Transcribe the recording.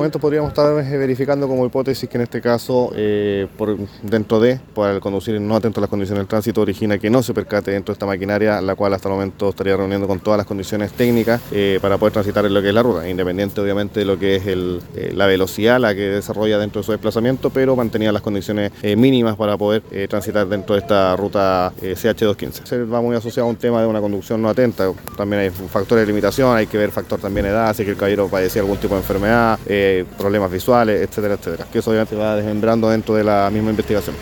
momento podríamos estar eh, verificando como hipótesis que en este caso, eh, por dentro de, por el conducir no atento a las condiciones del tránsito, origina que no se percate dentro de esta maquinaria, la cual hasta el momento estaría reuniendo con todas las condiciones técnicas eh, para poder transitar en lo que es la ruta, independiente obviamente de lo que es la velocidad, la que desarrolla dentro de su desplazamiento, pero mantenía las condiciones mínimas para poder transitar dentro de esta ruta CH215. Se va muy asociado a un tema de una conducción no atenta, también hay factores de limitación, hay que ver factor también edad, si el caballero padecía algún tipo de enfermedad, problemas visuales, etcétera, etcétera, que eso obviamente va desmembrando dentro de la misma investigación.